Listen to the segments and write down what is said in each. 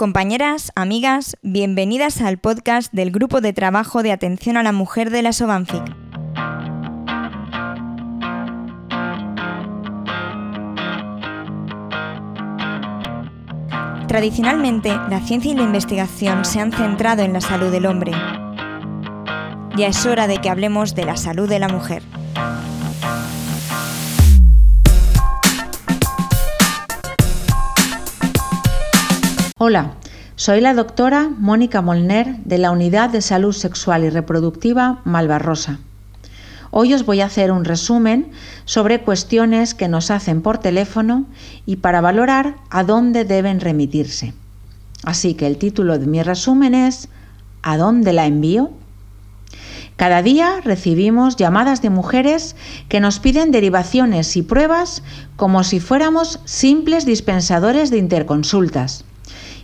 Compañeras, amigas, bienvenidas al podcast del Grupo de Trabajo de Atención a la Mujer de la Sobanfic. Tradicionalmente, la ciencia y la investigación se han centrado en la salud del hombre. Ya es hora de que hablemos de la salud de la mujer. Hola, soy la doctora Mónica Molner de la Unidad de Salud Sexual y Reproductiva Malvarrosa. Hoy os voy a hacer un resumen sobre cuestiones que nos hacen por teléfono y para valorar a dónde deben remitirse. Así que el título de mi resumen es ¿A dónde la envío? Cada día recibimos llamadas de mujeres que nos piden derivaciones y pruebas como si fuéramos simples dispensadores de interconsultas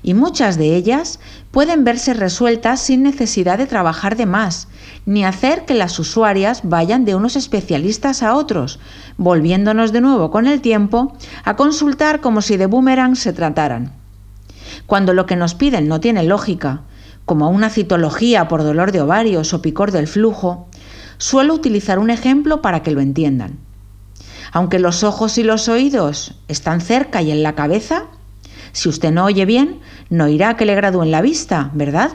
y muchas de ellas pueden verse resueltas sin necesidad de trabajar de más, ni hacer que las usuarias vayan de unos especialistas a otros, volviéndonos de nuevo con el tiempo a consultar como si de boomerang se trataran. Cuando lo que nos piden no tiene lógica, como una citología por dolor de ovarios o picor del flujo, suelo utilizar un ejemplo para que lo entiendan. Aunque los ojos y los oídos están cerca y en la cabeza, si usted no oye bien, no irá a que le gradúen la vista, ¿verdad?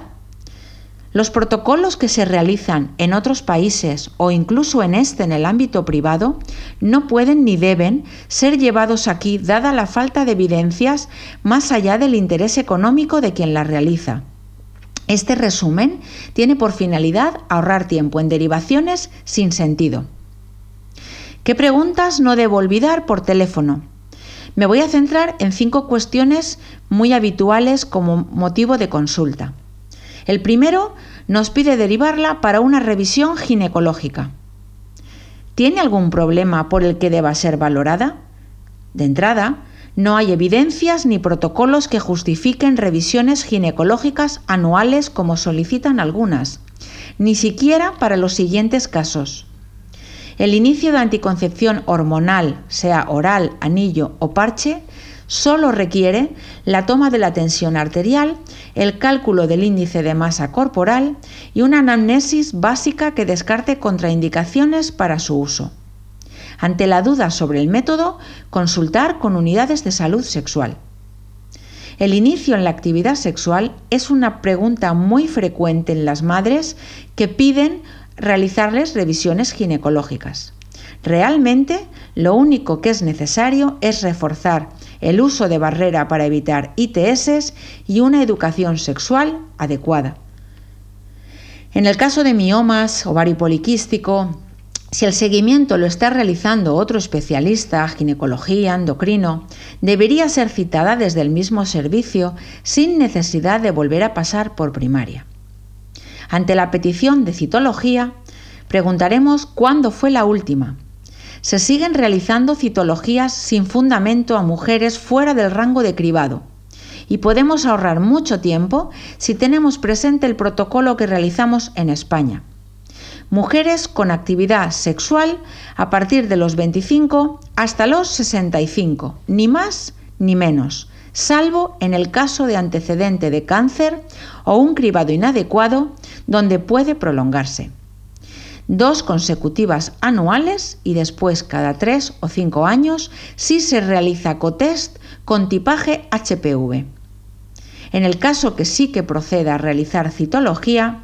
Los protocolos que se realizan en otros países o incluso en este en el ámbito privado no pueden ni deben ser llevados aquí dada la falta de evidencias más allá del interés económico de quien las realiza. Este resumen tiene por finalidad ahorrar tiempo en derivaciones sin sentido. ¿Qué preguntas no debo olvidar por teléfono? Me voy a centrar en cinco cuestiones muy habituales como motivo de consulta. El primero nos pide derivarla para una revisión ginecológica. ¿Tiene algún problema por el que deba ser valorada? De entrada, no hay evidencias ni protocolos que justifiquen revisiones ginecológicas anuales como solicitan algunas, ni siquiera para los siguientes casos. El inicio de anticoncepción hormonal, sea oral, anillo o parche, solo requiere la toma de la tensión arterial, el cálculo del índice de masa corporal y una anamnesis básica que descarte contraindicaciones para su uso. Ante la duda sobre el método, consultar con unidades de salud sexual. El inicio en la actividad sexual es una pregunta muy frecuente en las madres que piden realizarles revisiones ginecológicas. Realmente lo único que es necesario es reforzar el uso de barrera para evitar ITS y una educación sexual adecuada. En el caso de miomas, ovario poliquístico, si el seguimiento lo está realizando otro especialista, ginecología, endocrino, debería ser citada desde el mismo servicio sin necesidad de volver a pasar por primaria. Ante la petición de citología, preguntaremos cuándo fue la última. Se siguen realizando citologías sin fundamento a mujeres fuera del rango de cribado y podemos ahorrar mucho tiempo si tenemos presente el protocolo que realizamos en España. Mujeres con actividad sexual a partir de los 25 hasta los 65, ni más ni menos, salvo en el caso de antecedente de cáncer o un cribado inadecuado donde puede prolongarse. Dos consecutivas anuales y después cada tres o cinco años si se realiza cotest con tipaje HPV. En el caso que sí que proceda a realizar citología,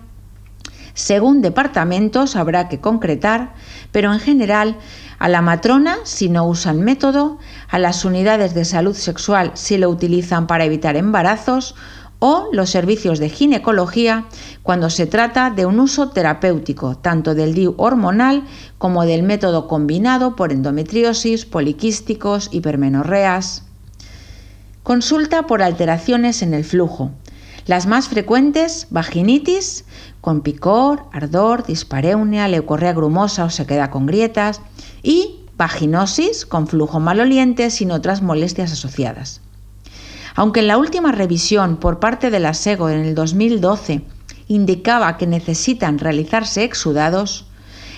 según departamentos habrá que concretar, pero en general a la matrona si no usan método, a las unidades de salud sexual si lo utilizan para evitar embarazos o los servicios de ginecología cuando se trata de un uso terapéutico, tanto del DIU hormonal como del método combinado por endometriosis, poliquísticos, hipermenorreas. Consulta por alteraciones en el flujo. Las más frecuentes, vaginitis, con picor, ardor, dispareunia, leucorrea grumosa o se queda con grietas, y vaginosis, con flujo maloliente sin otras molestias asociadas. Aunque en la última revisión por parte de la SEGO en el 2012 indicaba que necesitan realizarse exudados,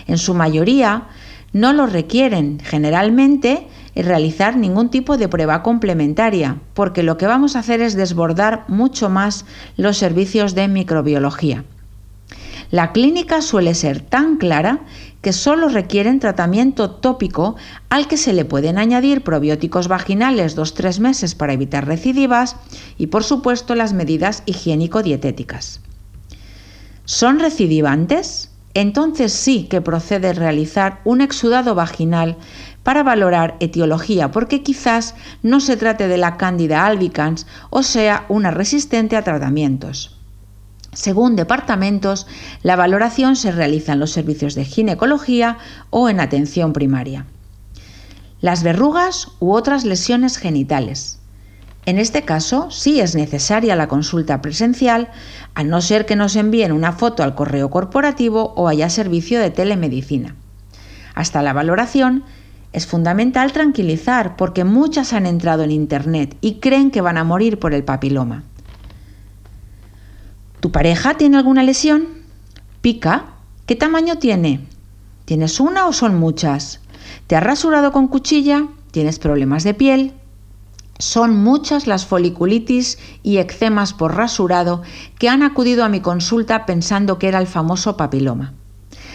en su mayoría no los requieren. Generalmente realizar ningún tipo de prueba complementaria, porque lo que vamos a hacer es desbordar mucho más los servicios de microbiología. La clínica suele ser tan clara que solo requieren tratamiento tópico al que se le pueden añadir probióticos vaginales 2-3 meses para evitar recidivas y por supuesto las medidas higiénico-dietéticas. ¿Son recidivantes? Entonces sí que procede realizar un exudado vaginal para valorar etiología, porque quizás no se trate de la Candida albicans o sea una resistente a tratamientos. Según departamentos, la valoración se realiza en los servicios de ginecología o en atención primaria. Las verrugas u otras lesiones genitales. En este caso, sí es necesaria la consulta presencial, a no ser que nos envíen una foto al correo corporativo o haya servicio de telemedicina. Hasta la valoración, es fundamental tranquilizar porque muchas han entrado en Internet y creen que van a morir por el papiloma. ¿Tu pareja tiene alguna lesión? ¿Pica? ¿Qué tamaño tiene? ¿Tienes una o son muchas? ¿Te has rasurado con cuchilla? ¿Tienes problemas de piel? Son muchas las foliculitis y eczemas por rasurado que han acudido a mi consulta pensando que era el famoso papiloma.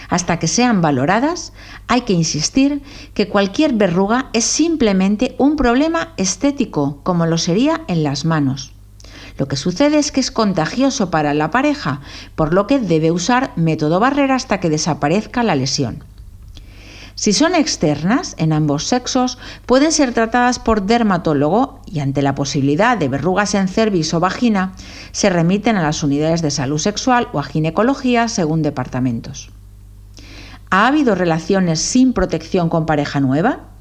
Hasta que sean valoradas, hay que insistir que cualquier verruga es simplemente un problema estético, como lo sería en las manos. Lo que sucede es que es contagioso para la pareja, por lo que debe usar método barrera hasta que desaparezca la lesión. Si son externas, en ambos sexos, pueden ser tratadas por dermatólogo y ante la posibilidad de verrugas en cervix o vagina, se remiten a las unidades de salud sexual o a ginecología según departamentos. ¿Ha habido relaciones sin protección con pareja nueva?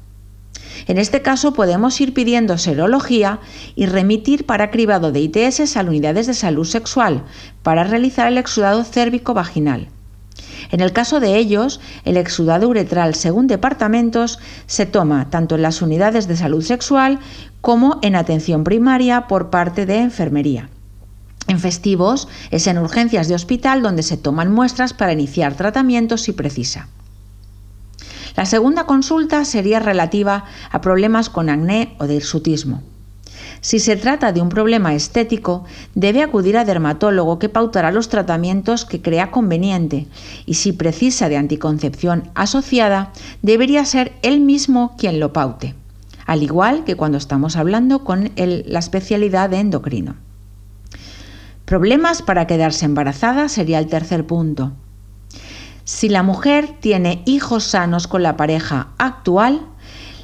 En este caso podemos ir pidiendo serología y remitir para cribado de ITS a unidades de salud sexual para realizar el exudado cérvico-vaginal. En el caso de ellos, el exudado uretral según departamentos se toma tanto en las unidades de salud sexual como en atención primaria por parte de enfermería. En festivos es en urgencias de hospital donde se toman muestras para iniciar tratamientos si precisa. La segunda consulta sería relativa a problemas con acné o de hirsutismo. Si se trata de un problema estético, debe acudir a dermatólogo que pautará los tratamientos que crea conveniente y si precisa de anticoncepción asociada, debería ser él mismo quien lo paute, al igual que cuando estamos hablando con la especialidad de endocrino. Problemas para quedarse embarazada sería el tercer punto. Si la mujer tiene hijos sanos con la pareja actual,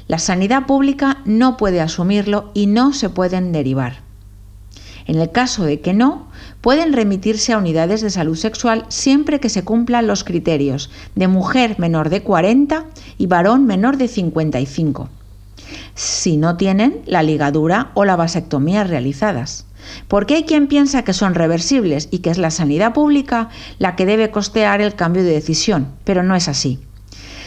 la sanidad pública no puede asumirlo y no se pueden derivar. En el caso de que no, pueden remitirse a unidades de salud sexual siempre que se cumplan los criterios de mujer menor de 40 y varón menor de 55, si no tienen la ligadura o la vasectomía realizadas. Porque hay quien piensa que son reversibles y que es la sanidad pública la que debe costear el cambio de decisión, pero no es así.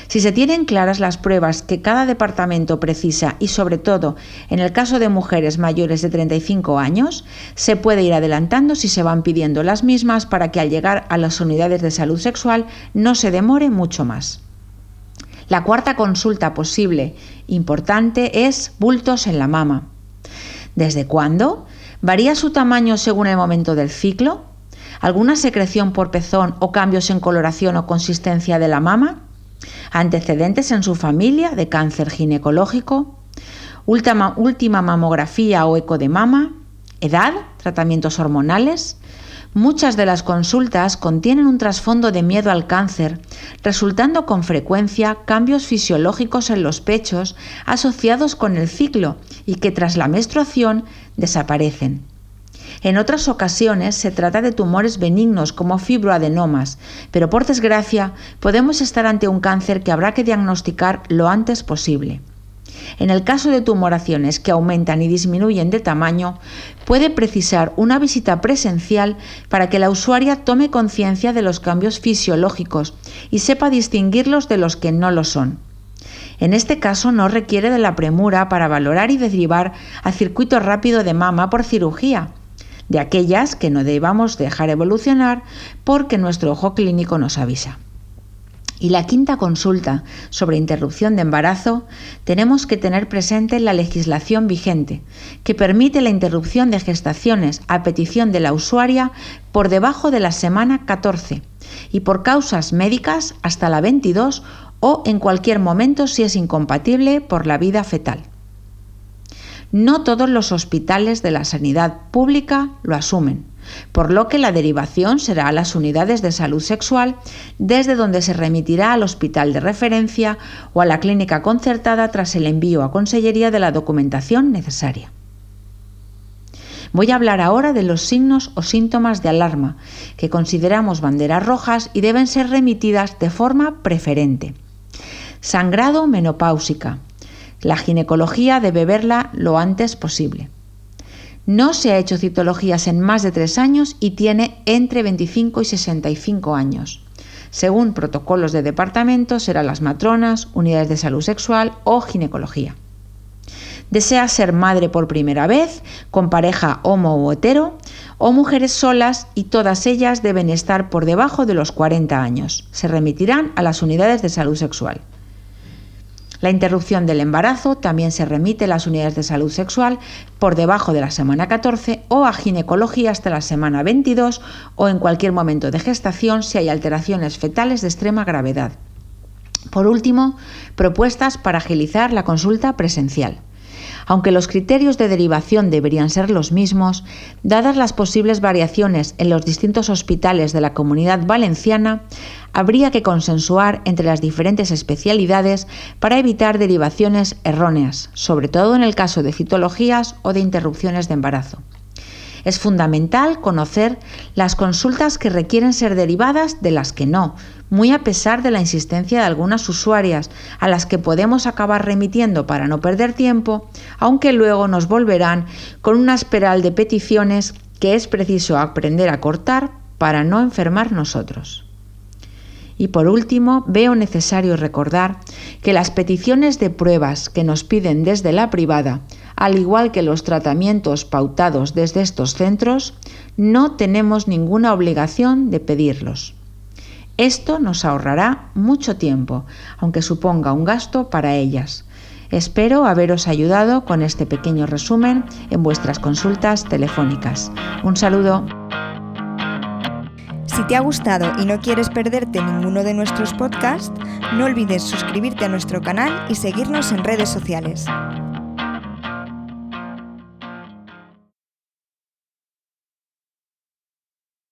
Si se tienen claras las pruebas que cada departamento precisa y sobre todo en el caso de mujeres mayores de 35 años, se puede ir adelantando si se van pidiendo las mismas para que al llegar a las unidades de salud sexual no se demore mucho más. La cuarta consulta posible importante es bultos en la mama. ¿Desde cuándo? ¿Varía su tamaño según el momento del ciclo? ¿Alguna secreción por pezón o cambios en coloración o consistencia de la mama? ¿Antecedentes en su familia de cáncer ginecológico? Última, última mamografía o eco de mama? ¿Edad? ¿Tratamientos hormonales? Muchas de las consultas contienen un trasfondo de miedo al cáncer, resultando con frecuencia cambios fisiológicos en los pechos asociados con el ciclo y que tras la menstruación desaparecen. En otras ocasiones se trata de tumores benignos como fibroadenomas, pero por desgracia podemos estar ante un cáncer que habrá que diagnosticar lo antes posible. En el caso de tumoraciones que aumentan y disminuyen de tamaño, puede precisar una visita presencial para que la usuaria tome conciencia de los cambios fisiológicos y sepa distinguirlos de los que no lo son. En este caso no requiere de la premura para valorar y derivar a circuito rápido de mama por cirugía, de aquellas que no debamos dejar evolucionar porque nuestro ojo clínico nos avisa. Y la quinta consulta sobre interrupción de embarazo, tenemos que tener presente la legislación vigente, que permite la interrupción de gestaciones a petición de la usuaria por debajo de la semana 14 y por causas médicas hasta la 22 o en cualquier momento si es incompatible por la vida fetal. No todos los hospitales de la sanidad pública lo asumen por lo que la derivación será a las unidades de salud sexual, desde donde se remitirá al hospital de referencia o a la clínica concertada tras el envío a Consellería de la documentación necesaria. Voy a hablar ahora de los signos o síntomas de alarma, que consideramos banderas rojas y deben ser remitidas de forma preferente. Sangrado menopáusica. La ginecología debe verla lo antes posible. No se ha hecho citologías en más de tres años y tiene entre 25 y 65 años. Según protocolos de departamento, serán las matronas, unidades de salud sexual o ginecología. Desea ser madre por primera vez, con pareja homo o hetero, o mujeres solas y todas ellas deben estar por debajo de los 40 años. Se remitirán a las unidades de salud sexual. La interrupción del embarazo también se remite a las unidades de salud sexual por debajo de la semana 14 o a ginecología hasta la semana 22 o en cualquier momento de gestación si hay alteraciones fetales de extrema gravedad. Por último, propuestas para agilizar la consulta presencial. Aunque los criterios de derivación deberían ser los mismos, dadas las posibles variaciones en los distintos hospitales de la comunidad valenciana, habría que consensuar entre las diferentes especialidades para evitar derivaciones erróneas, sobre todo en el caso de citologías o de interrupciones de embarazo. Es fundamental conocer las consultas que requieren ser derivadas de las que no, muy a pesar de la insistencia de algunas usuarias, a las que podemos acabar remitiendo para no perder tiempo, aunque luego nos volverán con una espiral de peticiones que es preciso aprender a cortar para no enfermar nosotros. Y por último, veo necesario recordar que las peticiones de pruebas que nos piden desde la privada al igual que los tratamientos pautados desde estos centros, no tenemos ninguna obligación de pedirlos. Esto nos ahorrará mucho tiempo, aunque suponga un gasto para ellas. Espero haberos ayudado con este pequeño resumen en vuestras consultas telefónicas. Un saludo. Si te ha gustado y no quieres perderte ninguno de nuestros podcasts, no olvides suscribirte a nuestro canal y seguirnos en redes sociales.